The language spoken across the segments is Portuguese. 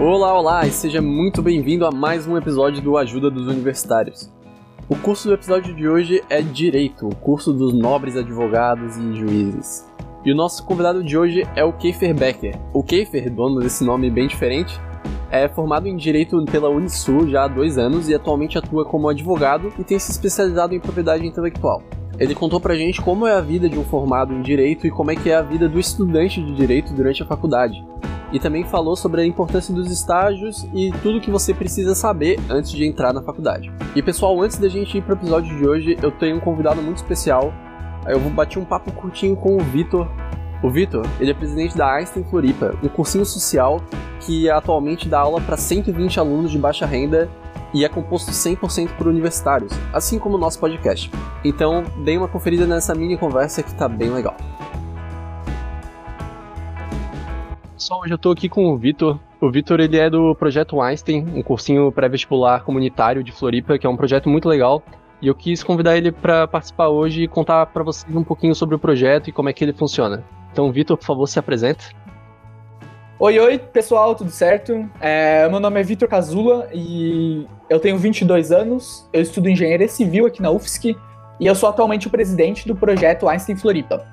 Olá, olá e seja muito bem-vindo a mais um episódio do Ajuda dos Universitários. O curso do episódio de hoje é Direito, o curso dos nobres advogados e juízes. E o nosso convidado de hoje é o Keifer Becker. O Keifer, dono desse nome bem diferente, é formado em Direito pela Unisul já há dois anos e atualmente atua como advogado e tem se especializado em propriedade intelectual. Ele contou pra gente como é a vida de um formado em Direito e como é que é a vida do estudante de Direito durante a faculdade. E também falou sobre a importância dos estágios e tudo que você precisa saber antes de entrar na faculdade. E pessoal, antes da gente ir pro episódio de hoje, eu tenho um convidado muito especial. Eu vou bater um papo curtinho com o Vitor, o Vitor, ele é presidente da Einstein Floripa, um cursinho social que atualmente dá aula para 120 alunos de baixa renda e é composto 100% por universitários, assim como o nosso podcast. Então, dê uma conferida nessa mini conversa que tá bem legal. Pessoal, hoje eu tô aqui com o Vitor. O Vitor, ele é do projeto Einstein, um cursinho pré-vestibular comunitário de Floripa, que é um projeto muito legal. E eu quis convidar ele para participar hoje e contar para vocês um pouquinho sobre o projeto e como é que ele funciona. Então, Vitor, por favor, se apresenta. Oi, oi, pessoal, tudo certo? É, meu nome é Vitor Cazula e eu tenho 22 anos, eu estudo engenharia civil aqui na UFSC e eu sou atualmente o presidente do projeto Einstein Floripa.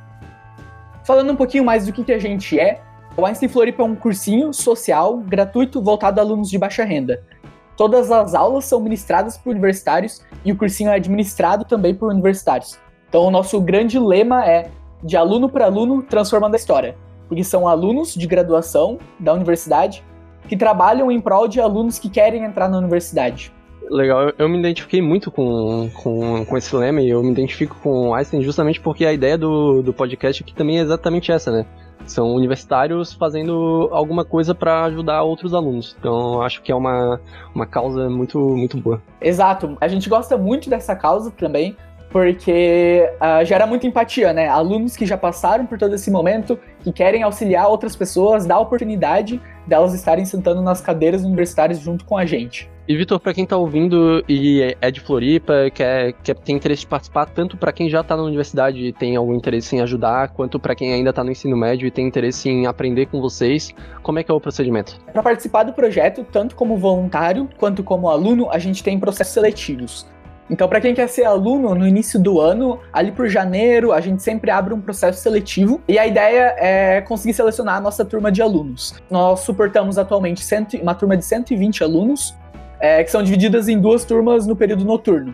Falando um pouquinho mais do que, que a gente é, o Einstein Floripa é um cursinho social gratuito voltado a alunos de baixa renda. Todas as aulas são ministradas por universitários e o cursinho é administrado também por universitários. Então, o nosso grande lema é de aluno para aluno transformando a história, porque são alunos de graduação da universidade que trabalham em prol de alunos que querem entrar na universidade. Legal, eu me identifiquei muito com, com, com esse lema e eu me identifico com Einstein justamente porque a ideia do, do podcast aqui também é exatamente essa, né? São universitários fazendo alguma coisa para ajudar outros alunos. Então, acho que é uma, uma causa muito, muito boa. Exato. A gente gosta muito dessa causa também, porque uh, gera muita empatia, né? Alunos que já passaram por todo esse momento, que querem auxiliar outras pessoas, dar a oportunidade delas estarem sentando nas cadeiras universitárias junto com a gente. E Vitor, para quem tá ouvindo e é de Floripa, quer, quer tem interesse de participar, tanto para quem já tá na universidade e tem algum interesse em ajudar, quanto para quem ainda tá no ensino médio e tem interesse em aprender com vocês, como é que é o procedimento? Para participar do projeto, tanto como voluntário quanto como aluno, a gente tem processos seletivos. Então, para quem quer ser aluno no início do ano, ali por janeiro, a gente sempre abre um processo seletivo e a ideia é conseguir selecionar a nossa turma de alunos. Nós suportamos atualmente uma turma de 120 alunos, é, que são divididas em duas turmas no período noturno.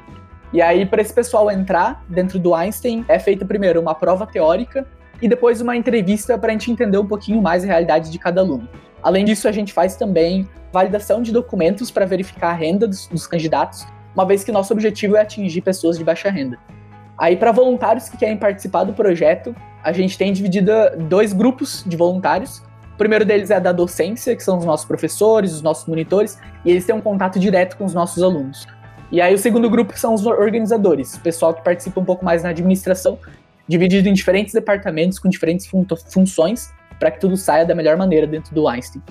E aí, para esse pessoal entrar dentro do Einstein, é feita primeiro uma prova teórica e depois uma entrevista para a gente entender um pouquinho mais a realidade de cada aluno. Além disso, a gente faz também validação de documentos para verificar a renda dos, dos candidatos uma vez que nosso objetivo é atingir pessoas de baixa renda. Aí, para voluntários que querem participar do projeto, a gente tem dividido dois grupos de voluntários. O primeiro deles é da docência, que são os nossos professores, os nossos monitores, e eles têm um contato direto com os nossos alunos. E aí, o segundo grupo são os organizadores, o pessoal que participa um pouco mais na administração, dividido em diferentes departamentos com diferentes fun funções, para que tudo saia da melhor maneira dentro do Einstein.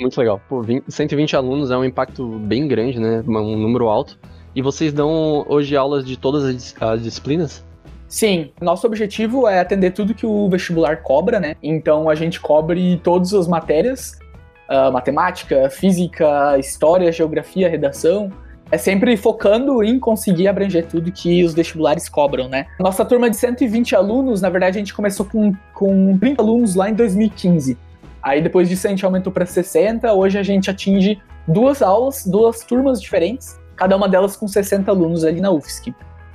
Muito legal. Pô, 20, 120 alunos é um impacto bem grande, né? Um número alto. E vocês dão hoje aulas de todas as, as disciplinas? Sim, nosso objetivo é atender tudo que o vestibular cobra, né? Então a gente cobre todas as matérias, uh, matemática, física, história, geografia, redação. É sempre focando em conseguir abranger tudo que os vestibulares cobram, né? Nossa turma de 120 alunos, na verdade, a gente começou com, com 30 alunos lá em 2015. Aí depois disso a gente aumentou para 60, hoje a gente atinge duas aulas, duas turmas diferentes, cada uma delas com 60 alunos ali na UFSC.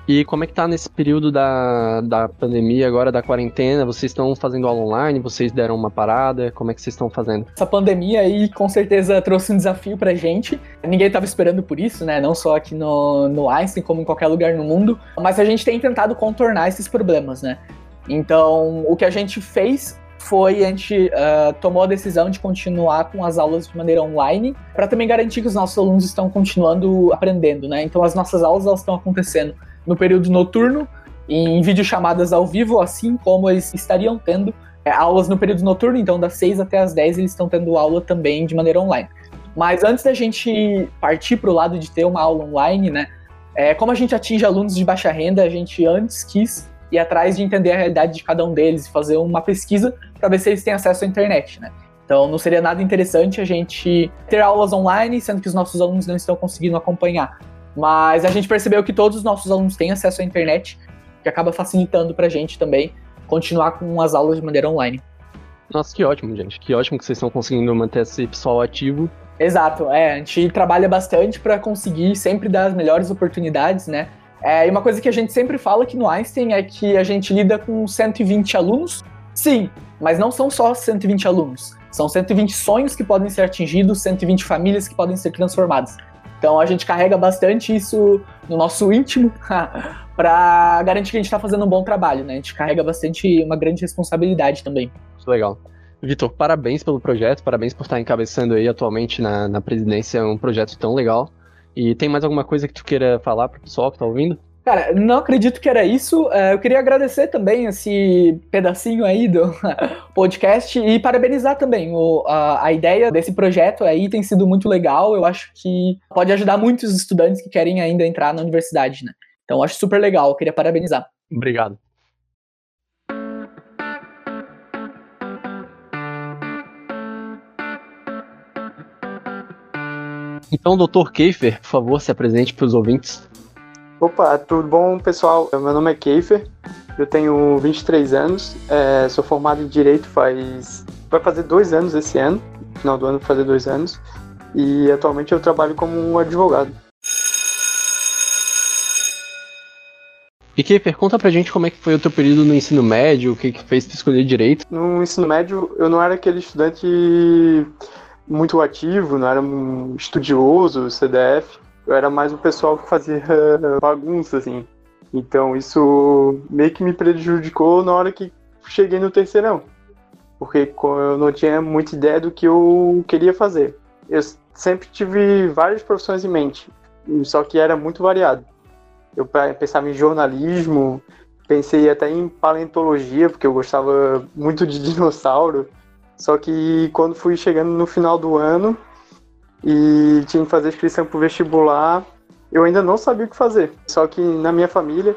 E como é que tá nesse período da, da pandemia, agora da quarentena? Vocês estão fazendo aula online? Vocês deram uma parada? Como é que vocês estão fazendo? Essa pandemia aí com certeza trouxe um desafio pra gente. Ninguém estava esperando por isso, né? Não só aqui no, no Einstein, como em qualquer lugar no mundo. Mas a gente tem tentado contornar esses problemas, né? Então, o que a gente fez foi a gente uh, tomou a decisão de continuar com as aulas de maneira online, para também garantir que os nossos alunos estão continuando aprendendo, né? Então as nossas aulas elas estão acontecendo no período noturno, em videochamadas ao vivo, assim como eles estariam tendo é, aulas no período noturno, então das 6 até as 10 eles estão tendo aula também de maneira online. Mas antes da gente partir para o lado de ter uma aula online, né? É, como a gente atinge alunos de baixa renda, a gente antes quis ir atrás de entender a realidade de cada um deles e fazer uma pesquisa para ver se eles têm acesso à internet, né? Então não seria nada interessante a gente ter aulas online, sendo que os nossos alunos não estão conseguindo acompanhar. Mas a gente percebeu que todos os nossos alunos têm acesso à internet, que acaba facilitando para a gente também continuar com as aulas de maneira online. Nossa, que ótimo, gente. Que ótimo que vocês estão conseguindo manter esse pessoal ativo. Exato, é. A gente trabalha bastante para conseguir sempre dar as melhores oportunidades, né? É, e uma coisa que a gente sempre fala aqui no Einstein é que a gente lida com 120 alunos, sim, mas não são só 120 alunos. São 120 sonhos que podem ser atingidos, 120 famílias que podem ser transformadas. Então a gente carrega bastante isso no nosso íntimo para garantir que a gente está fazendo um bom trabalho, né? A gente carrega bastante uma grande responsabilidade também. Legal. Vitor, parabéns pelo projeto, parabéns por estar encabeçando aí atualmente na, na presidência um projeto tão legal. E tem mais alguma coisa que tu queira falar para o pessoal que está ouvindo? Cara, não acredito que era isso. É, eu queria agradecer também esse pedacinho aí do podcast e parabenizar também. O, a, a, ideia desse projeto aí tem sido muito legal. Eu acho que pode ajudar muitos estudantes que querem ainda entrar na universidade, né? Então, acho super legal. Eu queria parabenizar. Obrigado. Então, doutor Keifer, por favor, se apresente para os ouvintes. Opa, tudo bom, pessoal? Meu nome é Keifer, eu tenho 23 anos, é, sou formado em Direito faz... vai fazer dois anos esse ano, no final do ano vai fazer dois anos, e atualmente eu trabalho como um advogado. E Keifer, conta pra gente como é que foi o teu período no ensino médio, o que que fez tu escolher Direito? No ensino médio, eu não era aquele estudante muito ativo, não era um estudioso, CDF, eu era mais o pessoal que fazia bagunça, assim. Então isso meio que me prejudicou na hora que cheguei no terceirão. Porque eu não tinha muita ideia do que eu queria fazer. Eu sempre tive várias profissões em mente, só que era muito variado. Eu pensava em jornalismo, pensei até em paleontologia, porque eu gostava muito de dinossauro. Só que quando fui chegando no final do ano, e tinha que fazer inscrição para o vestibular. Eu ainda não sabia o que fazer. Só que na minha família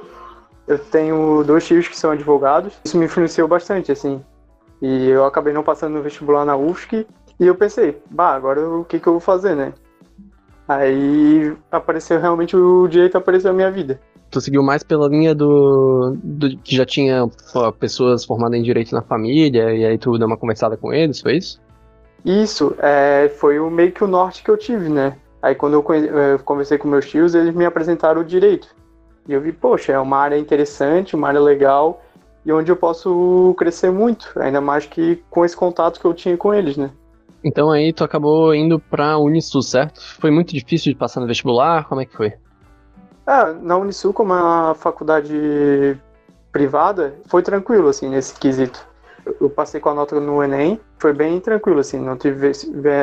eu tenho dois tios que são advogados. Isso me influenciou bastante, assim. E eu acabei não passando no vestibular na UFSC. E eu pensei, bah, agora o que, que eu vou fazer, né? Aí apareceu realmente o direito apareceu na minha vida. Tu seguiu mais pela linha do, do que já tinha pessoas formadas em direito na família, e aí tu deu uma conversada com eles, foi isso? Isso, é, foi o meio que o norte que eu tive, né? Aí quando eu, eu conversei com meus tios, eles me apresentaram o direito. E eu vi, poxa, é uma área interessante, uma área legal, e onde eu posso crescer muito, ainda mais que com esse contato que eu tinha com eles, né? Então aí tu acabou indo pra Unisul, certo? Foi muito difícil de passar no vestibular? Como é que foi? Ah, na Unisul, como é uma faculdade privada, foi tranquilo, assim, nesse quesito eu passei com a nota no Enem, foi bem tranquilo, assim, não tive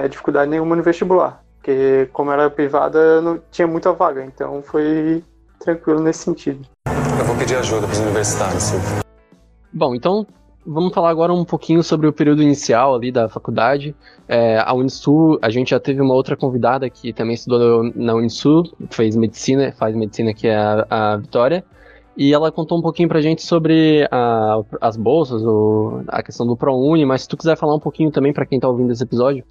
dificuldade nenhuma no vestibular. Porque, como era privada, não tinha muita vaga, então foi tranquilo nesse sentido. Eu vou pedir ajuda para os universitários, Silvio. Bom, então vamos falar agora um pouquinho sobre o período inicial ali da faculdade. É, a Unisul, a gente já teve uma outra convidada que também estudou na Unisul, fez medicina, faz medicina, que é a, a Vitória. E ela contou um pouquinho pra gente sobre a, as bolsas, o, a questão do ProUni, mas se tu quiser falar um pouquinho também para quem tá ouvindo esse episódio.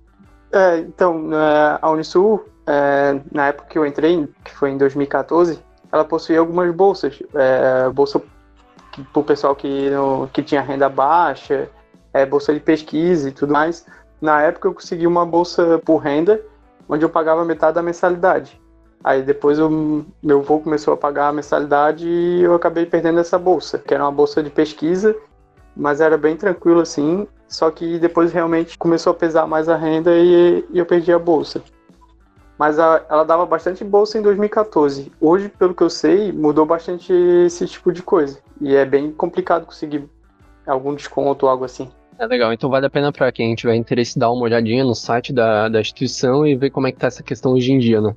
É, então, é, a Unisul, é, na época que eu entrei, que foi em 2014, ela possuía algumas bolsas. É, bolsa para o pessoal que, no, que tinha renda baixa, é, bolsa de pesquisa e tudo mais. Na época eu consegui uma bolsa por renda, onde eu pagava metade da mensalidade. Aí depois o meu avô começou a pagar a mensalidade e eu acabei perdendo essa bolsa, que era uma bolsa de pesquisa, mas era bem tranquilo assim. Só que depois realmente começou a pesar mais a renda e, e eu perdi a bolsa. Mas a, ela dava bastante bolsa em 2014. Hoje, pelo que eu sei, mudou bastante esse tipo de coisa. E é bem complicado conseguir algum desconto ou algo assim. É legal, então vale a pena para quem tiver interesse dar uma olhadinha no site da, da instituição e ver como é que tá essa questão hoje em dia, né?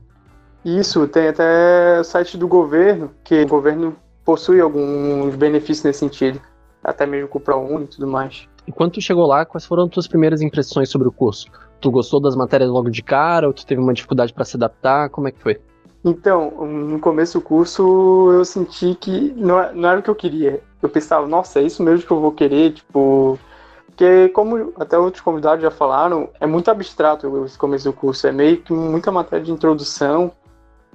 Isso, tem até o site do governo, que o governo possui alguns benefícios nesse sentido, até mesmo com o ProUni e tudo mais. E quando tu chegou lá, quais foram as tuas primeiras impressões sobre o curso? Tu gostou das matérias logo de cara ou tu teve uma dificuldade para se adaptar? Como é que foi? Então, no começo do curso eu senti que não, não era o que eu queria. Eu pensava, nossa, é isso mesmo que eu vou querer, tipo, Porque, como até outros convidados já falaram, é muito abstrato esse começo do curso. É meio que muita matéria de introdução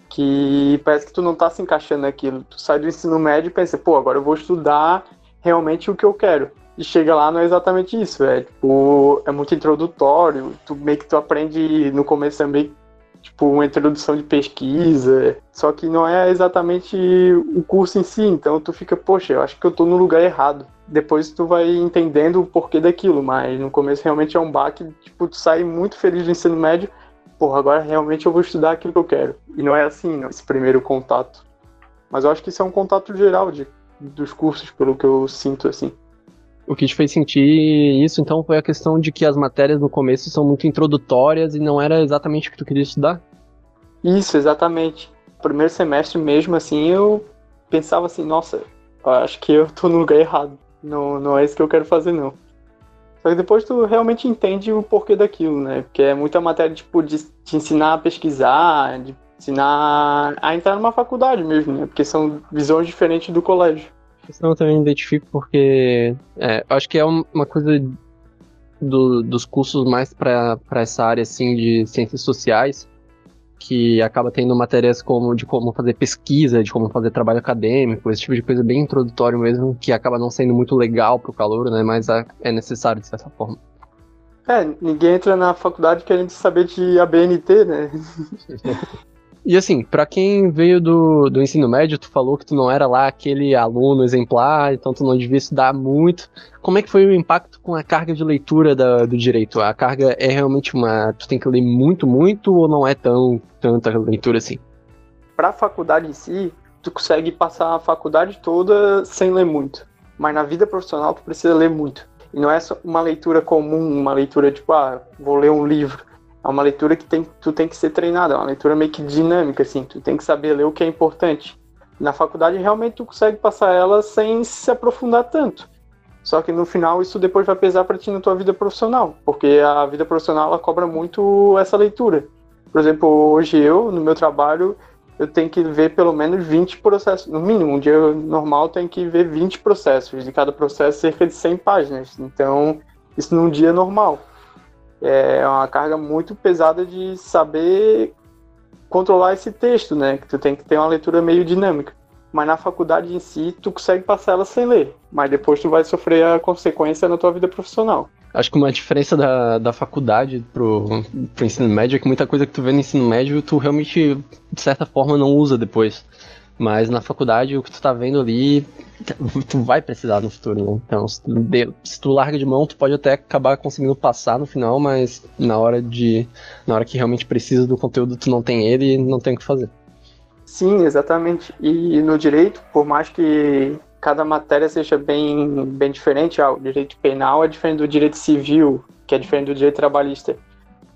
que parece que tu não tá se encaixando naquilo. Tu sai do ensino médio e pensa, pô, agora eu vou estudar realmente o que eu quero. E chega lá, não é exatamente isso. É, tipo, é muito introdutório. Tu meio que tu aprende no começo também tipo uma introdução de pesquisa, só que não é exatamente o curso em si, então tu fica, poxa, eu acho que eu tô no lugar errado. Depois tu vai entendendo o porquê daquilo, mas no começo realmente é um baque, tipo, tu sai muito feliz do ensino médio, porra, agora realmente eu vou estudar aquilo que eu quero. E não é assim, esse primeiro contato. Mas eu acho que isso é um contato geral de, dos cursos, pelo que eu sinto, assim. O que te fez sentir isso, então, foi a questão de que as matérias no começo são muito introdutórias e não era exatamente o que tu queria estudar? Isso, exatamente. Primeiro semestre mesmo, assim, eu pensava assim, nossa, acho que eu tô no lugar errado. Não, não é isso que eu quero fazer, não. Só que depois tu realmente entende o porquê daquilo, né? Porque é muita matéria, tipo, de te ensinar a pesquisar, de ensinar a entrar numa faculdade mesmo, né? Porque são visões diferentes do colégio questão eu também identifico porque é, acho que é uma coisa do, dos cursos mais para essa área assim de ciências sociais que acaba tendo matérias como de como fazer pesquisa, de como fazer trabalho acadêmico, esse tipo de coisa bem introdutório mesmo, que acaba não sendo muito legal para o calor, né? Mas é necessário de certa forma. É, ninguém entra na faculdade querendo saber de ABNT, né? E assim, para quem veio do, do ensino médio, tu falou que tu não era lá aquele aluno exemplar, então tu não devia estudar muito. Como é que foi o impacto com a carga de leitura da, do direito? A carga é realmente uma. Tu tem que ler muito, muito, ou não é tão tanta leitura assim? Pra faculdade em si, tu consegue passar a faculdade toda sem ler muito. Mas na vida profissional tu precisa ler muito. E não é só uma leitura comum, uma leitura tipo, ah, vou ler um livro é uma leitura que tem, tu tem que ser treinado, é uma leitura meio que dinâmica, assim, tu tem que saber ler o que é importante. Na faculdade, realmente, tu consegue passar ela sem se aprofundar tanto. Só que no final, isso depois vai pesar para ti na tua vida profissional, porque a vida profissional, ela cobra muito essa leitura. Por exemplo, hoje eu, no meu trabalho, eu tenho que ver pelo menos 20 processos, no mínimo, um dia normal tem que ver 20 processos, de cada processo cerca de 100 páginas. Então, isso num dia normal é uma carga muito pesada de saber controlar esse texto, né? Que tu tem que ter uma leitura meio dinâmica. Mas na faculdade em si, tu consegue passar ela sem ler. Mas depois tu vai sofrer a consequência na tua vida profissional. Acho que uma diferença da, da faculdade pro, pro ensino médio é que muita coisa que tu vê no ensino médio, tu realmente, de certa forma, não usa depois. Mas na faculdade, o que tu tá vendo ali, tu vai precisar no futuro, né? Então, se tu, se tu, larga de mão, tu pode até acabar conseguindo passar no final, mas na hora de. Na hora que realmente precisa do conteúdo, tu não tem ele e não tem o que fazer. Sim, exatamente. E no direito, por mais que cada matéria seja bem, bem diferente, ah, o direito penal é diferente do direito civil, que é diferente do direito trabalhista.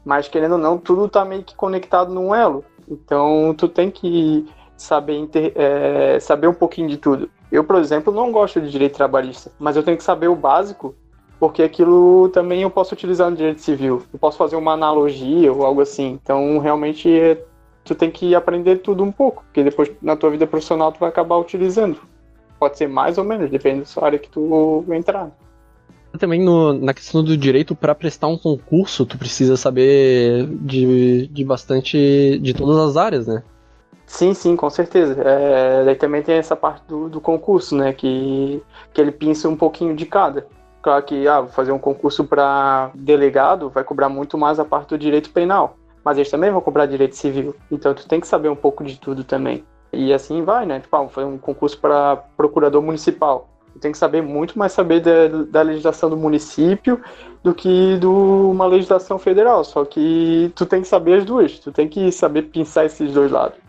Mas querendo ou não, tudo tá meio que conectado num elo. Então, tu tem que saber, inter, é, saber um pouquinho de tudo. Eu, por exemplo, não gosto de direito trabalhista, mas eu tenho que saber o básico, porque aquilo também eu posso utilizar no direito civil. Eu posso fazer uma analogia ou algo assim. Então, realmente, é, tu tem que aprender tudo um pouco, porque depois na tua vida profissional tu vai acabar utilizando. Pode ser mais ou menos, depende da sua área que tu entrar. Também no, na questão do direito, para prestar um concurso, tu precisa saber de, de bastante. de todas as áreas, né? Sim, sim, com certeza. É, também tem essa parte do, do concurso, né? Que, que ele pinça um pouquinho de cada. Claro que, ah, fazer um concurso para delegado vai cobrar muito mais a parte do direito penal. Mas eles também vão cobrar direito civil. Então tu tem que saber um pouco de tudo também. E assim vai, né? Tipo, ah, fazer um concurso para procurador municipal. Tu tem que saber muito mais saber da, da legislação do município do que de uma legislação federal. Só que tu tem que saber as duas. Tu tem que saber pensar esses dois lados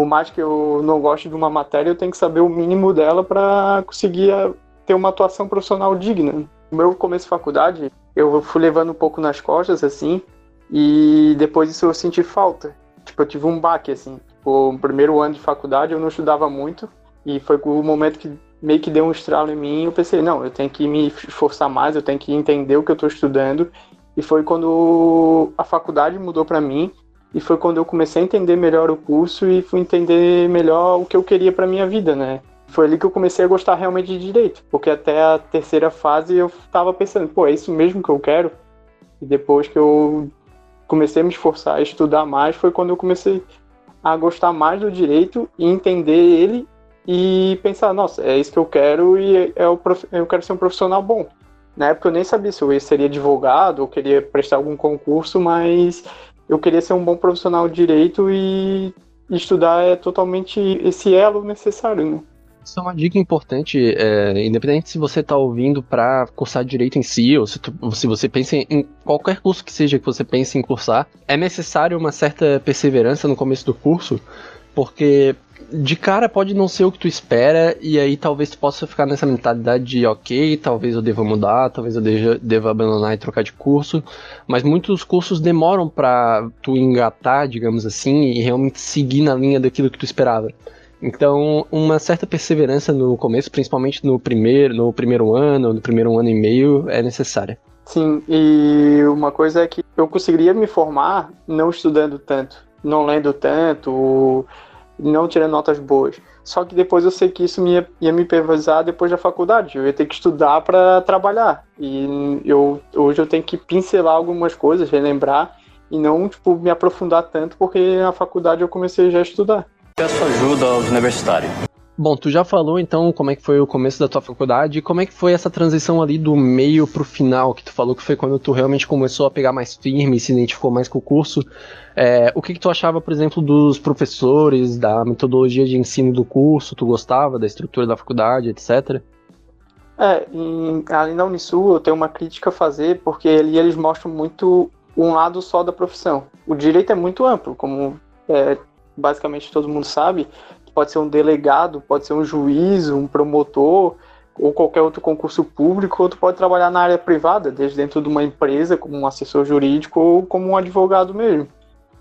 por mais que eu não goste de uma matéria, eu tenho que saber o mínimo dela para conseguir eh, ter uma atuação profissional digna. No meu começo de faculdade, eu fui levando um pouco nas costas, assim, e depois disso eu senti falta. Tipo, eu tive um baque, assim. Tipo, no primeiro ano de faculdade eu não estudava muito, e foi o momento que meio que deu um estralo em mim, eu pensei, não, eu tenho que me esforçar mais, eu tenho que entender o que eu estou estudando, e foi quando a faculdade mudou para mim, e foi quando eu comecei a entender melhor o curso e fui entender melhor o que eu queria para minha vida, né? foi ali que eu comecei a gostar realmente de direito, porque até a terceira fase eu tava pensando, pô, é isso mesmo que eu quero? E depois que eu comecei a me esforçar a estudar mais, foi quando eu comecei a gostar mais do direito e entender ele e pensar, nossa, é isso que eu quero e é o prof... eu quero ser um profissional bom. Na época eu nem sabia se eu seria advogado ou queria prestar algum concurso, mas eu queria ser um bom profissional de direito e estudar é totalmente esse elo necessário. Né? Isso é uma dica importante, é, independente se você está ouvindo para cursar direito em si, ou se, tu, se, você pensa em qualquer curso que seja que você pense em cursar, é necessário uma certa perseverança no começo do curso, porque de cara pode não ser o que tu espera, e aí talvez tu possa ficar nessa mentalidade de ok, talvez eu deva mudar, talvez eu deva, deva abandonar e trocar de curso, mas muitos cursos demoram para tu engatar, digamos assim, e realmente seguir na linha daquilo que tu esperava. Então, uma certa perseverança no começo, principalmente no primeiro, no primeiro ano, no primeiro ano e meio, é necessária. Sim, e uma coisa é que eu conseguiria me formar não estudando tanto, não lendo tanto, não tirando notas boas. Só que depois eu sei que isso ia, ia me pesar depois da faculdade. Eu ia ter que estudar para trabalhar. E eu, hoje eu tenho que pincelar algumas coisas, relembrar, e não tipo, me aprofundar tanto, porque na faculdade eu comecei já a estudar. Peço ajuda aos universitários. Bom, tu já falou então como é que foi o começo da tua faculdade e como é que foi essa transição ali do meio pro final, que tu falou que foi quando tu realmente começou a pegar mais firme e se identificou mais com o curso. É, o que, que tu achava, por exemplo, dos professores, da metodologia de ensino do curso? Tu gostava da estrutura da faculdade, etc? É, em, ali na Unisul eu tenho uma crítica a fazer, porque ali eles mostram muito um lado só da profissão. O direito é muito amplo, como é, basicamente todo mundo sabe, pode ser um delegado, pode ser um juiz, um promotor, ou qualquer outro concurso público, ou tu pode trabalhar na área privada, desde dentro de uma empresa, como um assessor jurídico ou como um advogado mesmo.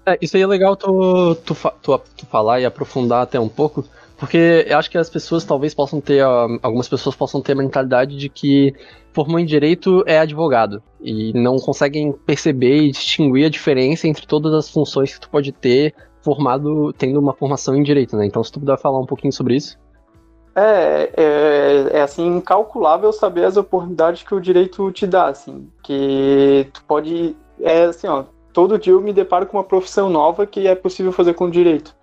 É, isso aí é legal tu, tu, tu, tu falar e aprofundar até um pouco, porque eu acho que as pessoas talvez possam ter, algumas pessoas possam ter a mentalidade de que formou em direito é advogado e não conseguem perceber e distinguir a diferença entre todas as funções que tu pode ter formado, tendo uma formação em direito, né? Então, se tu puder falar um pouquinho sobre isso. É, é, é, assim, incalculável saber as oportunidades que o direito te dá, assim, que tu pode, é assim, ó, todo dia eu me deparo com uma profissão nova que é possível fazer com direito.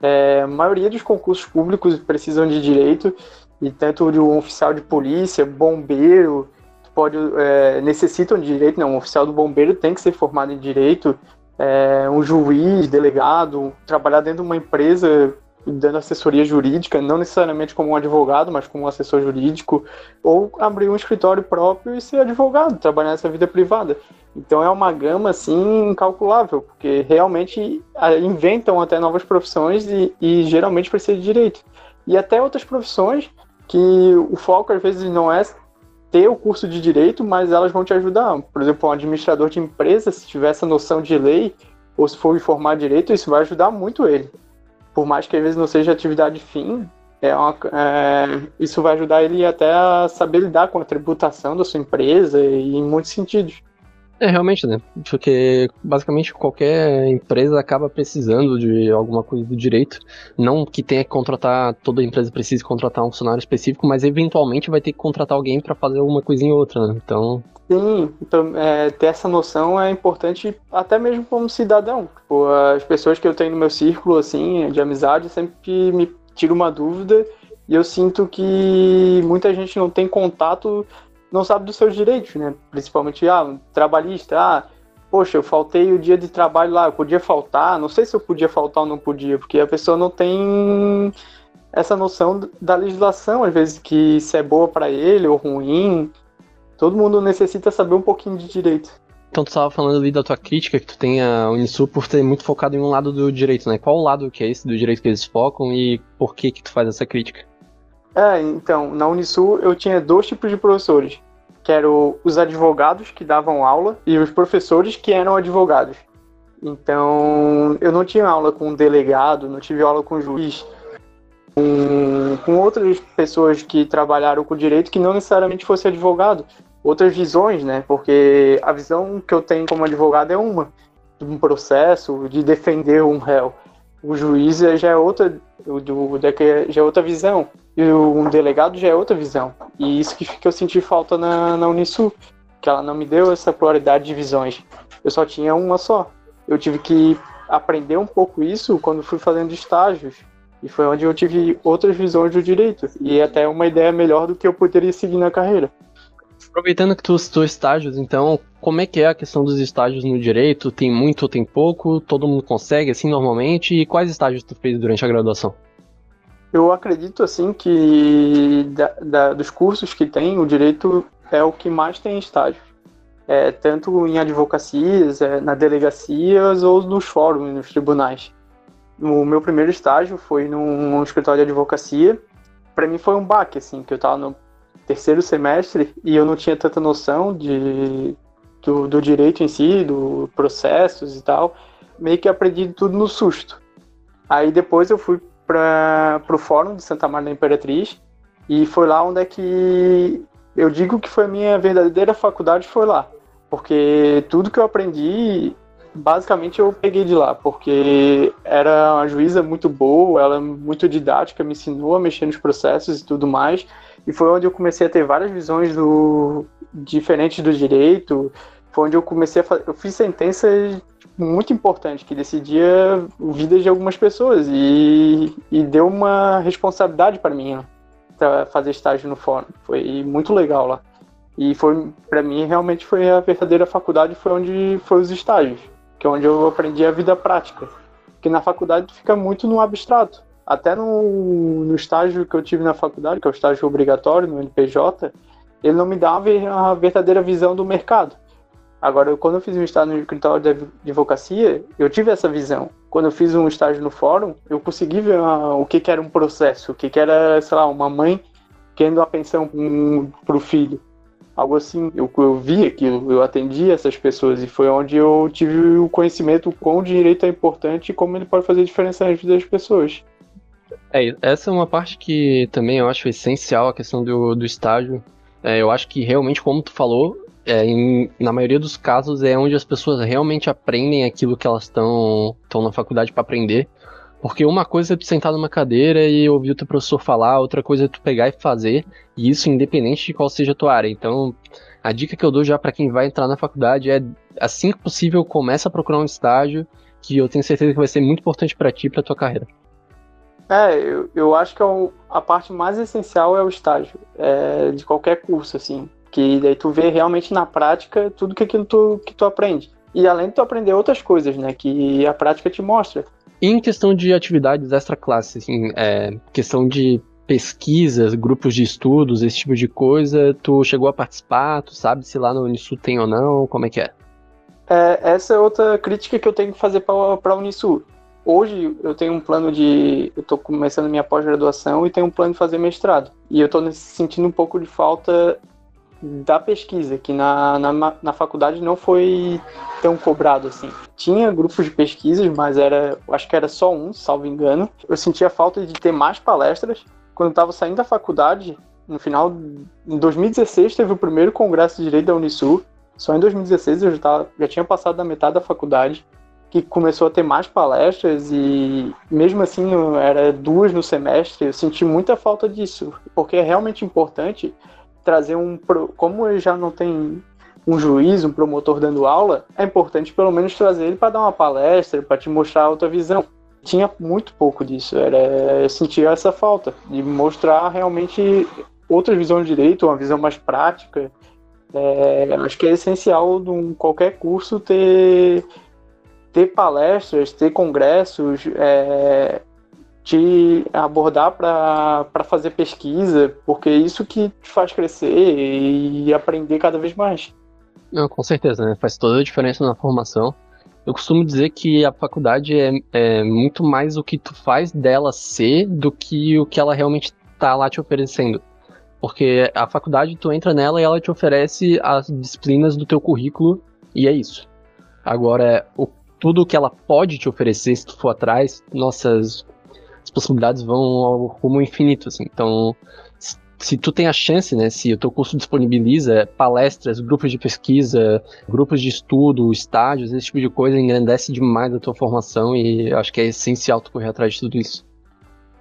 É, a maioria dos concursos públicos precisam de direito, e tanto de um oficial de polícia, bombeiro, pode, é, necessitam de direito, não, um oficial do bombeiro tem que ser formado em direito, é, um juiz, delegado, trabalhar dentro de uma empresa dando assessoria jurídica, não necessariamente como um advogado, mas como um assessor jurídico, ou abrir um escritório próprio e ser advogado, trabalhar nessa vida privada. Então é uma gama assim incalculável, porque realmente inventam até novas profissões e, e geralmente precisa de direito. E até outras profissões que o foco às vezes não é ter o curso de direito, mas elas vão te ajudar. Por exemplo, um administrador de empresa, se tiver essa noção de lei, ou se for informar direito, isso vai ajudar muito ele. Por mais que às vezes não seja atividade fim, é uma, é, isso vai ajudar ele até a saber lidar com a tributação da sua empresa e em muitos sentidos. É, realmente, né? Porque basicamente qualquer empresa acaba precisando de alguma coisa do direito. Não que tenha que contratar, toda empresa precise contratar um funcionário específico, mas eventualmente vai ter que contratar alguém para fazer alguma coisinha ou outra, né? Então. Sim, então, é, ter essa noção é importante até mesmo como cidadão. Tipo, as pessoas que eu tenho no meu círculo, assim, de amizade, sempre me tiro uma dúvida e eu sinto que muita gente não tem contato não sabe dos seus direitos, né? Principalmente, ah, um trabalhista, ah, poxa, eu faltei o dia de trabalho lá, eu podia faltar, não sei se eu podia faltar ou não podia, porque a pessoa não tem essa noção da legislação, às vezes, que se é boa para ele ou ruim. Todo mundo necessita saber um pouquinho de direito. Então tu estava falando ali da tua crítica que tu tem a Unisul por ter muito focado em um lado do direito, né? Qual o lado que é esse do direito que eles focam e por que que tu faz essa crítica? É, então, na Unisul eu tinha dois tipos de professores, que eram os advogados que davam aula e os professores que eram advogados. Então, eu não tinha aula com um delegado, não tive aula com juiz, com, com outras pessoas que trabalharam com direito que não necessariamente fosse advogado, outras visões, né? Porque a visão que eu tenho como advogado é uma, de um processo, de defender um réu. O juiz já é outra, já é outra visão. Um delegado já é outra visão. E isso que, que eu senti falta na, na Unisul, que ela não me deu essa pluralidade de visões. Eu só tinha uma só. Eu tive que aprender um pouco isso quando fui fazendo estágios. E foi onde eu tive outras visões do direito. E até uma ideia melhor do que eu poderia seguir na carreira. Aproveitando que tu citou estágios, então, como é que é a questão dos estágios no direito? Tem muito ou tem pouco? Todo mundo consegue, assim, normalmente? E quais estágios tu fez durante a graduação? Eu acredito, assim, que da, da, dos cursos que tem, o direito é o que mais tem estágio. É, tanto em advocacias, é, na delegacias ou nos fóruns, nos tribunais. O meu primeiro estágio foi num, num escritório de advocacia. Para mim foi um baque, assim, que eu estava no terceiro semestre e eu não tinha tanta noção de, do, do direito em si, do processos e tal. Meio que aprendi tudo no susto. Aí depois eu fui para o fórum de Santa Maria da Imperatriz. E foi lá onde é que eu digo que foi a minha verdadeira faculdade foi lá, porque tudo que eu aprendi basicamente eu peguei de lá, porque era uma juíza muito boa, ela é muito didática, me ensinou a mexer nos processos e tudo mais, e foi onde eu comecei a ter várias visões do diferentes do direito, foi onde eu comecei a fazer, eu fiz sentenças muito importantes que decidia vidas de algumas pessoas e, e deu uma responsabilidade para mim para fazer estágio no fórum. Foi muito legal lá. E foi para mim realmente foi a verdadeira faculdade, foi onde foi os estágios, que é onde eu aprendi a vida prática. Porque na faculdade fica muito no abstrato. Até no, no estágio que eu tive na faculdade, que é o estágio obrigatório no NPJ, ele não me dava a verdadeira visão do mercado Agora, quando eu fiz um estágio no escritório de advocacia, eu tive essa visão. Quando eu fiz um estágio no fórum, eu consegui ver uh, o que, que, era um processo, o que, que era, sei lá, uma mãe querendo a pensão para o filho. Algo assim, eu, eu vi aquilo, eu atendi essas pessoas e foi onde eu tive o conhecimento quão o direito é importante e como ele pode fazer diferença na vida das pessoas. É, essa é uma parte que também eu acho essencial, a questão do, do estágio. É, eu acho que realmente, como tu falou, é, em, na maioria dos casos é onde as pessoas realmente aprendem aquilo que elas estão na faculdade para aprender. Porque uma coisa é tu sentar numa cadeira e ouvir o teu professor falar, outra coisa é tu pegar e fazer, e isso independente de qual seja a tua área. Então, a dica que eu dou já para quem vai entrar na faculdade é, assim que possível, começa a procurar um estágio, que eu tenho certeza que vai ser muito importante para ti e pra tua carreira. É, eu, eu acho que é a parte mais essencial é o estágio, é, de qualquer curso, assim. Que daí tu vê realmente na prática tudo que aquilo tu, que tu aprende. E além de tu aprender outras coisas, né? Que a prática te mostra. E em questão de atividades extra-classe, assim, é, questão de pesquisas, grupos de estudos, esse tipo de coisa, tu chegou a participar? Tu sabe se lá no Unisul tem ou não? Como é que é? é essa é outra crítica que eu tenho que fazer para a Unisul. Hoje eu tenho um plano de. Eu estou começando minha pós-graduação e tenho um plano de fazer mestrado. E eu estou sentindo um pouco de falta da pesquisa, que na, na, na faculdade não foi tão cobrado assim. Tinha grupos de pesquisas, mas era, acho que era só um, salvo engano. Eu sentia falta de ter mais palestras. Quando estava saindo da faculdade, no final, em 2016, teve o primeiro congresso de direito da Unisul. Só em 2016 eu já, tava, já tinha passado da metade da faculdade, que começou a ter mais palestras e mesmo assim era duas no semestre. Eu senti muita falta disso, porque é realmente importante trazer um. Como ele já não tem um juiz, um promotor dando aula, é importante pelo menos trazer ele para dar uma palestra, para te mostrar outra visão. Tinha muito pouco disso, era sentir essa falta de mostrar realmente outras visões de direito, uma visão mais prática. É, acho que é essencial de qualquer curso ter ter palestras, ter congressos, é, te abordar para fazer pesquisa, porque é isso que te faz crescer e aprender cada vez mais. Não, com certeza, né? Faz toda a diferença na formação. Eu costumo dizer que a faculdade é, é muito mais o que tu faz dela ser do que o que ela realmente tá lá te oferecendo. Porque a faculdade, tu entra nela e ela te oferece as disciplinas do teu currículo e é isso. Agora, o, tudo que ela pode te oferecer se tu for atrás, nossas as possibilidades vão ao rumo infinito, assim. Então, se tu tem a chance, né, se o teu curso disponibiliza palestras, grupos de pesquisa, grupos de estudo, estágios, esse tipo de coisa, engrandece demais a tua formação e acho que é essencial tu correr atrás de tudo isso.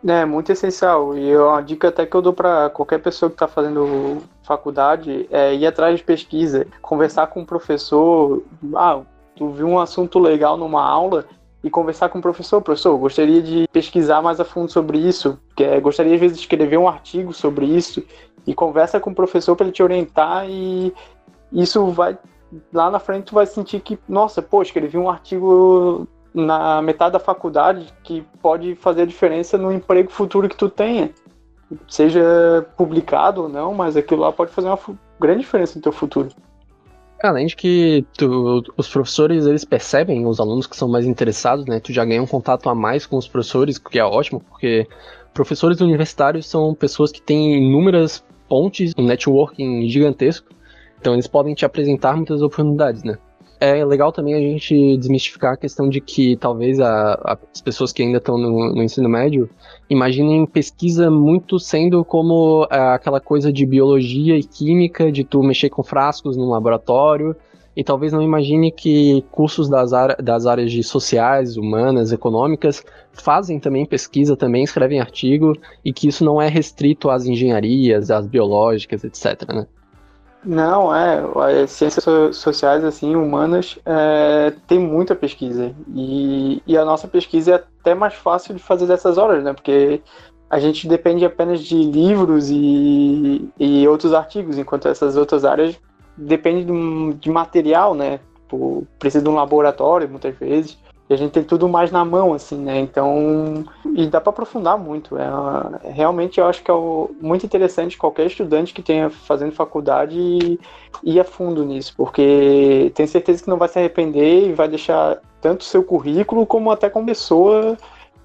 É, muito essencial. E uma dica até que eu dou para qualquer pessoa que está fazendo faculdade é ir atrás de pesquisa, conversar com o professor. Ah, tu viu um assunto legal numa aula e conversar com o professor. Professor, gostaria de pesquisar mais a fundo sobre isso. É, gostaria, às vezes, de escrever um artigo sobre isso. E conversa com o professor para ele te orientar e isso vai. Lá na frente tu vai sentir que, nossa, pô, escrevi um artigo na metade da faculdade que pode fazer a diferença no emprego futuro que tu tenha. Seja publicado ou não, mas aquilo lá pode fazer uma grande diferença no teu futuro. Além de que tu, os professores eles percebem os alunos que são mais interessados, né? Tu já ganha um contato a mais com os professores, que é ótimo, porque professores universitários são pessoas que têm inúmeras pontes, um networking gigantesco, então eles podem te apresentar muitas oportunidades, né? É legal também a gente desmistificar a questão de que talvez a, a, as pessoas que ainda estão no, no, ensino médio imaginem pesquisa muito sendo como a, é, aquela coisa de biologia e química, de tu mexer com frascos no laboratório, e talvez não imagine que cursos das, das áreas de sociais, humanas, econômicas fazem também pesquisa, também escrevem artigo, e que isso não é restrito às engenharias, às biológicas, etc. Né? Não, é. As ciências sociais, assim, humanas, é, tem muita pesquisa. E, e a nossa pesquisa é até mais fácil de fazer dessas horas, né? Porque a gente depende apenas de livros e, e outros artigos, enquanto essas outras áreas dependem de, de material, né? Tipo, precisa de um laboratório, muitas vezes. E a gente tem tudo mais na mão, assim, né? Então, e dá para aprofundar muito. É, realmente eu acho que é o, muito interessante qualquer estudante que tenha fazendo faculdade ir a fundo nisso, porque tenho certeza que não vai se arrepender e vai deixar tanto seu currículo como até como pessoa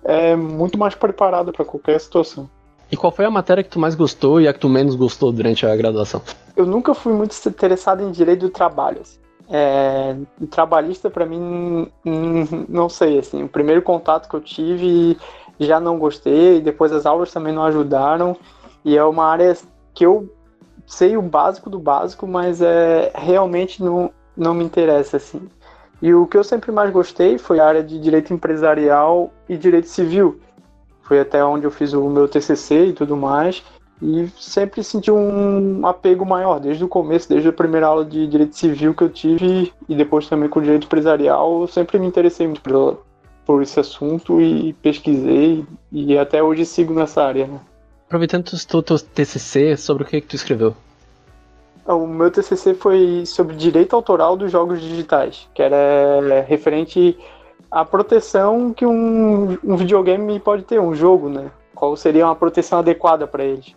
é, muito mais preparada para qualquer situação. E qual foi a matéria que tu mais gostou e a que tu menos gostou durante a graduação? Eu nunca fui muito interessado em direito do trabalho. Assim. É, trabalhista para mim não sei assim. O primeiro contato que eu tive já não gostei depois as aulas também não ajudaram. E é uma área que eu sei o básico do básico mas é realmente não não me interessa assim. E o que eu sempre mais gostei foi a área de direito empresarial e direito civil. Foi até onde eu fiz o meu TCC e tudo mais e sempre senti um apego maior, desde o começo, desde a primeira aula de direito civil que eu tive e depois também com direito empresarial, eu sempre me interessei muito por, por esse assunto e pesquisei e até hoje sigo nessa área. Né? Aproveitando o teu TCC, sobre o que, que tu escreveu? O meu TCC foi sobre direito autoral dos jogos digitais, que era referente à proteção que um, um videogame pode ter, um jogo, né? Qual seria uma proteção adequada para eles.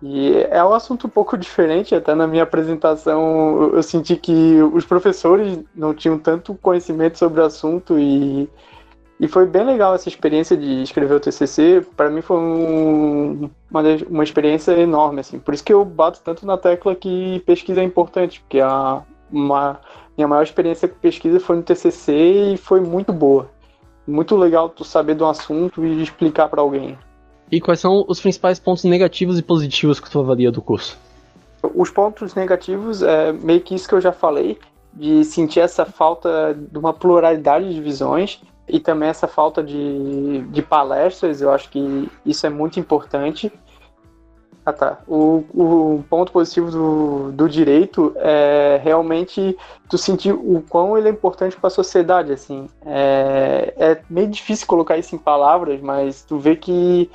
E é um assunto um pouco diferente, até na minha apresentação eu senti que os professores não tinham tanto conhecimento sobre o assunto e, e foi bem legal essa experiência de escrever o TCC. Para mim foi um, uma, uma experiência enorme, assim. Por isso que eu bato tanto na tecla que pesquisa é importante, porque a uma, minha maior experiência com pesquisa foi no TCC e foi muito boa. Muito legal tu saber de um assunto e explicar para alguém. E quais são os principais pontos negativos e positivos que tu avalia do curso? Os pontos negativos é meio que isso que eu já falei, de sentir essa falta de uma pluralidade de visões e também essa falta de, de palestras, eu acho que isso é muito importante. Ah tá. O, o ponto positivo do, do direito é realmente tu sentir o quão ele é importante para a sociedade, assim. É, é meio difícil colocar isso em palavras, mas tu vê que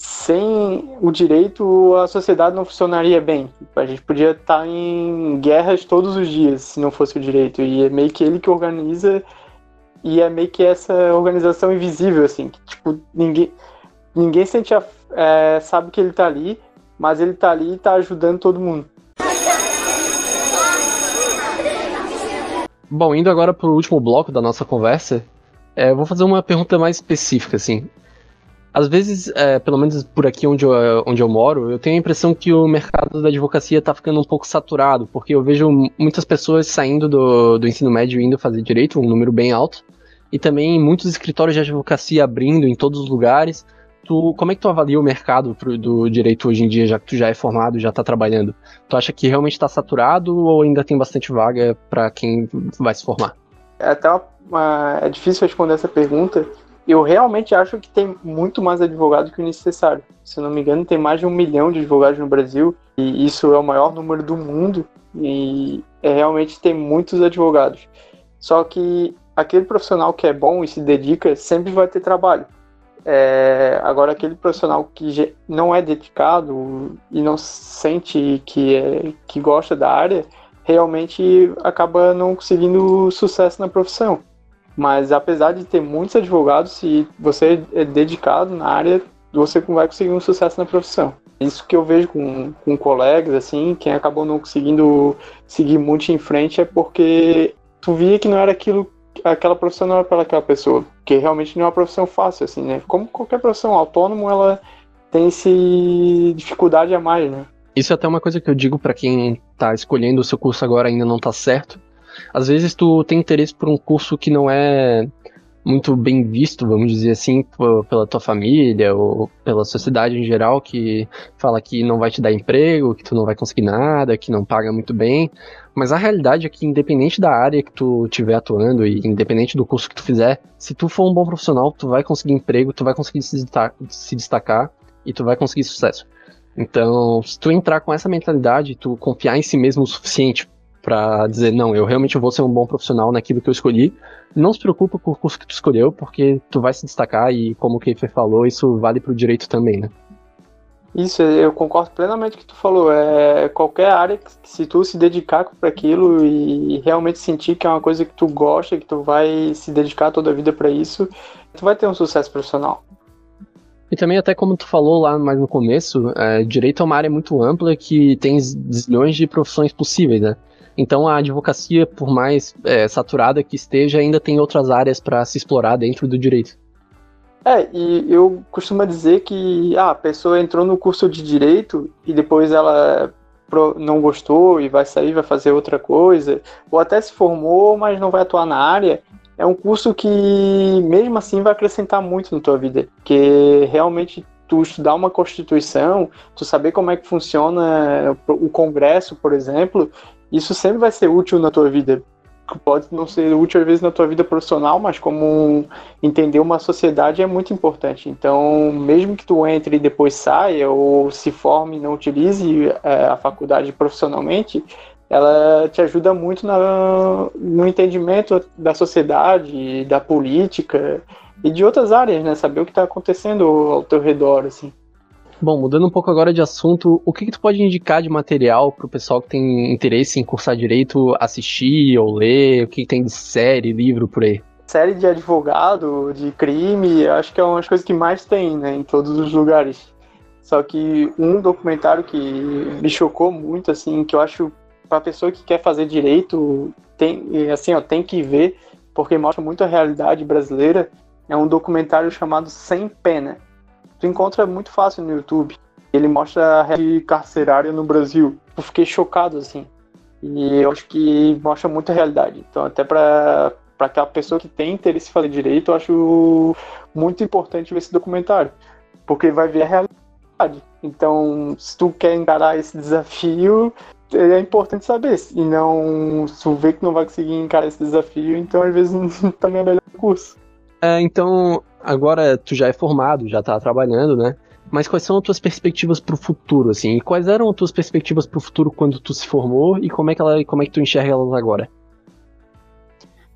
sem o direito a sociedade não funcionaria bem. A gente podia estar em guerras todos os dias se não fosse o direito. E é meio que ele que organiza e é meio que essa organização invisível, assim, que tipo, ninguém, ninguém sente a, é, sabe que ele está ali, mas ele está ali e está ajudando todo mundo. Bom, indo agora para o último bloco da nossa conversa, é, vou fazer uma pergunta mais específica, assim. Às vezes, é, pelo menos por aqui onde eu, onde eu moro, eu tenho a impressão que o mercado da advocacia está ficando um pouco saturado, porque eu vejo muitas pessoas saindo do, do ensino médio e indo fazer direito, um número bem alto, e também muitos escritórios de advocacia abrindo em todos os lugares. Tu, como é que tu avalia o mercado pro, do direito hoje em dia, já que tu já é formado, já está trabalhando? Tu acha que realmente está saturado ou ainda tem bastante vaga para quem vai se formar? É até uma, uma, é difícil responder essa pergunta, eu realmente acho que tem muito mais advogado que o necessário. Se não me engano, tem mais de um milhão de advogados no Brasil, e isso é o maior número do mundo, e é, realmente tem muitos advogados. Só que aquele profissional que é bom e se dedica sempre vai ter trabalho. É, agora, aquele profissional que não é dedicado e não sente que, é, que gosta da área, realmente acaba não conseguindo sucesso na profissão. Mas apesar de ter muitos advogados, se você é dedicado na área, você vai conseguir um sucesso na profissão. Isso que eu vejo com, com colegas, assim, quem acabou não conseguindo seguir muito em frente é porque tu via que não era aquilo aquela profissão não era para aquela pessoa, porque realmente não é uma profissão fácil, assim, né? Como qualquer profissão autônomo, ela tem esse dificuldade a mais, né? Isso é até uma coisa que eu digo para quem tá escolhendo o seu curso agora ainda não tá certo. Às vezes tu tem interesse por um curso que não é muito bem visto, vamos dizer assim, pela tua família ou pela sociedade em geral, que fala que não vai te dar emprego, que tu não vai conseguir nada, que não paga muito bem. Mas a realidade é que, independente da área que tu estiver atuando e independente do curso que tu fizer, se tu for um bom profissional, tu vai conseguir emprego, tu vai conseguir se destacar e tu vai conseguir sucesso. Então, se tu entrar com essa mentalidade, tu confiar em si mesmo o suficiente para dizer, não, eu realmente vou ser um bom profissional naquilo que eu escolhi, não se preocupa com o curso que tu escolheu, porque tu vai se destacar e, como o Keifer falou, isso vale pro direito também, né? Isso, eu concordo plenamente com o que tu falou. É qualquer área que se tu se dedicar para aquilo e realmente sentir que é uma coisa que tu gosta, que tu vai se dedicar toda a vida para isso, tu vai ter um sucesso profissional. E também, até como tu falou lá mais no começo, é, direito é uma área muito ampla que tem zilhões de profissões possíveis, né? Então a advocacia, por mais é, saturada que esteja, ainda tem outras áreas para se explorar dentro do direito. É, e eu costumo dizer que ah, a pessoa entrou no curso de direito e depois ela não gostou e vai sair, vai fazer outra coisa, ou até se formou, mas não vai atuar na área é um curso que, mesmo assim, vai acrescentar muito na tua vida, porque realmente tu estudar uma constituição, tu saber como é que funciona o Congresso, por exemplo, isso sempre vai ser útil na tua vida. Pode não ser útil às vezes na tua vida profissional, mas como entender uma sociedade é muito importante. Então, mesmo que tu entre e depois saia ou se forme e não utilize é, a faculdade profissionalmente, ela te ajuda muito na, no entendimento da sociedade, da política e de outras áreas, né? Saber o que está acontecendo ao teu redor, assim. Bom, mudando um pouco agora de assunto, o que, que tu pode indicar de material para o pessoal que tem interesse em cursar direito assistir ou ler? O que, que tem de série, livro por aí? Série de advogado, de crime, acho que é uma das coisas que mais tem, né, em todos os lugares. Só que um documentário que me chocou muito, assim, que eu acho para pessoa que quer fazer direito, tem, assim, ó, tem que ver, porque mostra muito a realidade brasileira. É um documentário chamado Sem Pena. Tu encontra muito fácil no YouTube. Ele mostra a realidade carcerária no Brasil. Eu fiquei chocado, assim. E eu acho que mostra muito a realidade. Então, até para para aquela pessoa que tem interesse em fazer direito, eu acho muito importante ver esse documentário, porque vai ver a realidade. Então, se tu quer encarar esse desafio, é importante saber. E não, se tu vê que não vai conseguir encarar esse desafio, então às vezes também é melhor curso. É, então, agora tu já é formado, já tá trabalhando, né? Mas quais são as tuas perspectivas para o futuro, assim? E quais eram as tuas perspectivas para o futuro quando tu se formou e como é que ela, como é que tu enxerga elas agora?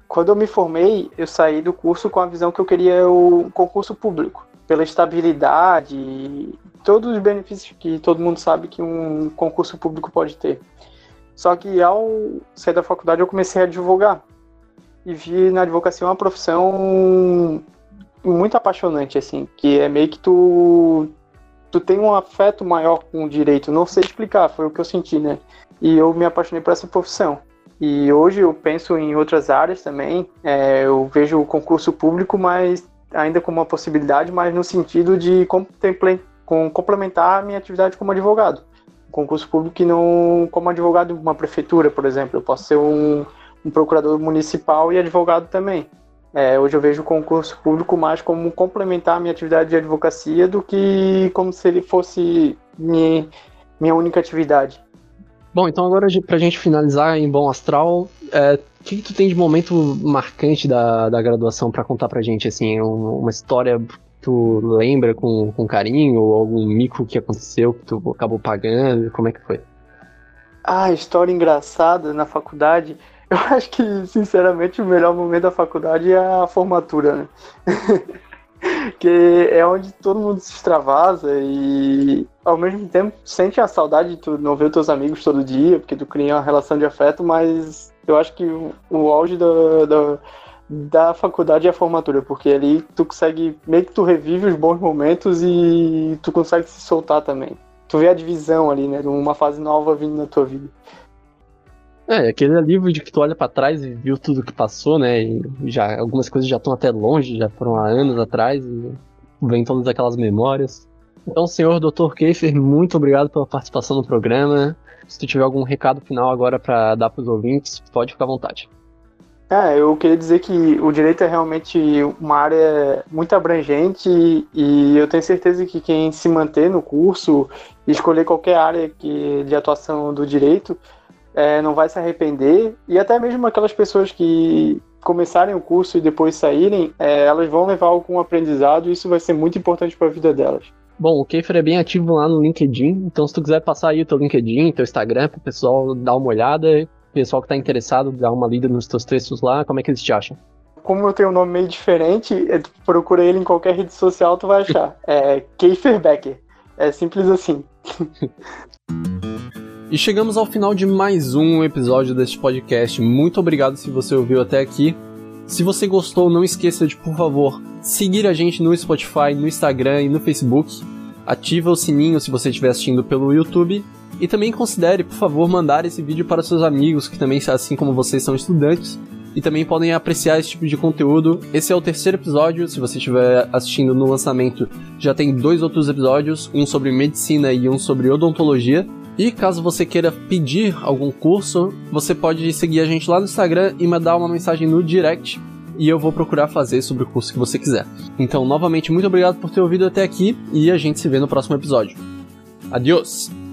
Quando eu me formei, eu saí do curso com a visão que eu queria o concurso público, pela estabilidade todos os benefícios que todo mundo sabe que um concurso público pode ter. Só que ao sair da faculdade eu comecei a advogar e vi na advocacia uma profissão muito apaixonante assim, que é meio que tu tu tem um afeto maior com o direito, não sei explicar, foi o que eu senti, né? E eu me apaixonei por essa profissão. E hoje eu penso em outras áreas também. É, eu vejo o concurso público, mas ainda como uma possibilidade, mas no sentido de com complementar a minha atividade como advogado. Um concurso público que não como advogado de uma prefeitura, por exemplo. Eu posso ser um, um procurador municipal e advogado também. É, hoje eu vejo o concurso público mais como complementar a minha atividade de advocacia do que como se ele fosse minha, minha única atividade. Bom, então agora para a gente finalizar em bom astral, é, o que, que, tu tem de momento marcante da, da graduação para contar pra gente, assim, um, uma história que tu lembra com, com carinho, ou algum mico que aconteceu que tu acabou pagando, como é que foi? Ah, história engraçada na faculdade. Eu acho que, sinceramente, o melhor momento da faculdade é a formatura, né? que é onde todo mundo se extravasa e ao mesmo tempo sente a saudade de tu não ver os teus amigos todo dia, porque tu cria uma relação de afeto, mas eu acho que o, o auge da, da, da faculdade é a formatura, porque ali tu consegue, meio que tu revive os bons momentos e tu consegue se soltar também. Tu vê a divisão ali, né, uma fase nova vindo na tua vida. É, aquele livro de que tu olha para trás e viu tudo que passou, né? E já algumas coisas já estão até longe, já foram há anos atrás e vem todas aquelas memórias. Então, senhor Dr. Keifer, muito obrigado pela participação no programa. Se tu tiver algum recado final agora para dar para os ouvintes, pode ficar à vontade. É, eu queria dizer que o direito é realmente uma área muito abrangente e eu tenho certeza que quem se manter no curso e escolher qualquer área que, de atuação do direito é, não vai se arrepender. E até mesmo aquelas pessoas que começarem o curso e depois saírem, é, elas vão levar algum aprendizado e isso vai ser muito importante para a vida delas. Bom, o Keifer é bem ativo lá no LinkedIn, então se tu quiser passar aí o teu LinkedIn, teu Instagram, para o pessoal dar uma olhada, o pessoal que está interessado, dar uma lida nos teus textos lá, como é que eles te acham? Como eu tenho um nome meio diferente, é, procura ele em qualquer rede social, tu vai achar. É Keifer Becker. É simples assim. E chegamos ao final de mais um episódio deste podcast. Muito obrigado se você ouviu até aqui. Se você gostou, não esqueça de, por favor, seguir a gente no Spotify, no Instagram e no Facebook. Ativa o sininho se você estiver assistindo pelo YouTube. E também considere, por favor, mandar esse vídeo para seus amigos que também, assim como vocês, são estudantes e também podem apreciar esse tipo de conteúdo. Esse é o terceiro episódio, se você estiver assistindo no lançamento, já tem dois outros episódios, um sobre medicina e um sobre odontologia. E caso você queira pedir algum curso, você pode seguir a gente lá no Instagram e mandar uma mensagem no direct e eu vou procurar fazer sobre o curso que você quiser. Então, novamente, muito obrigado por ter ouvido até aqui e a gente se vê no próximo episódio. Adiós!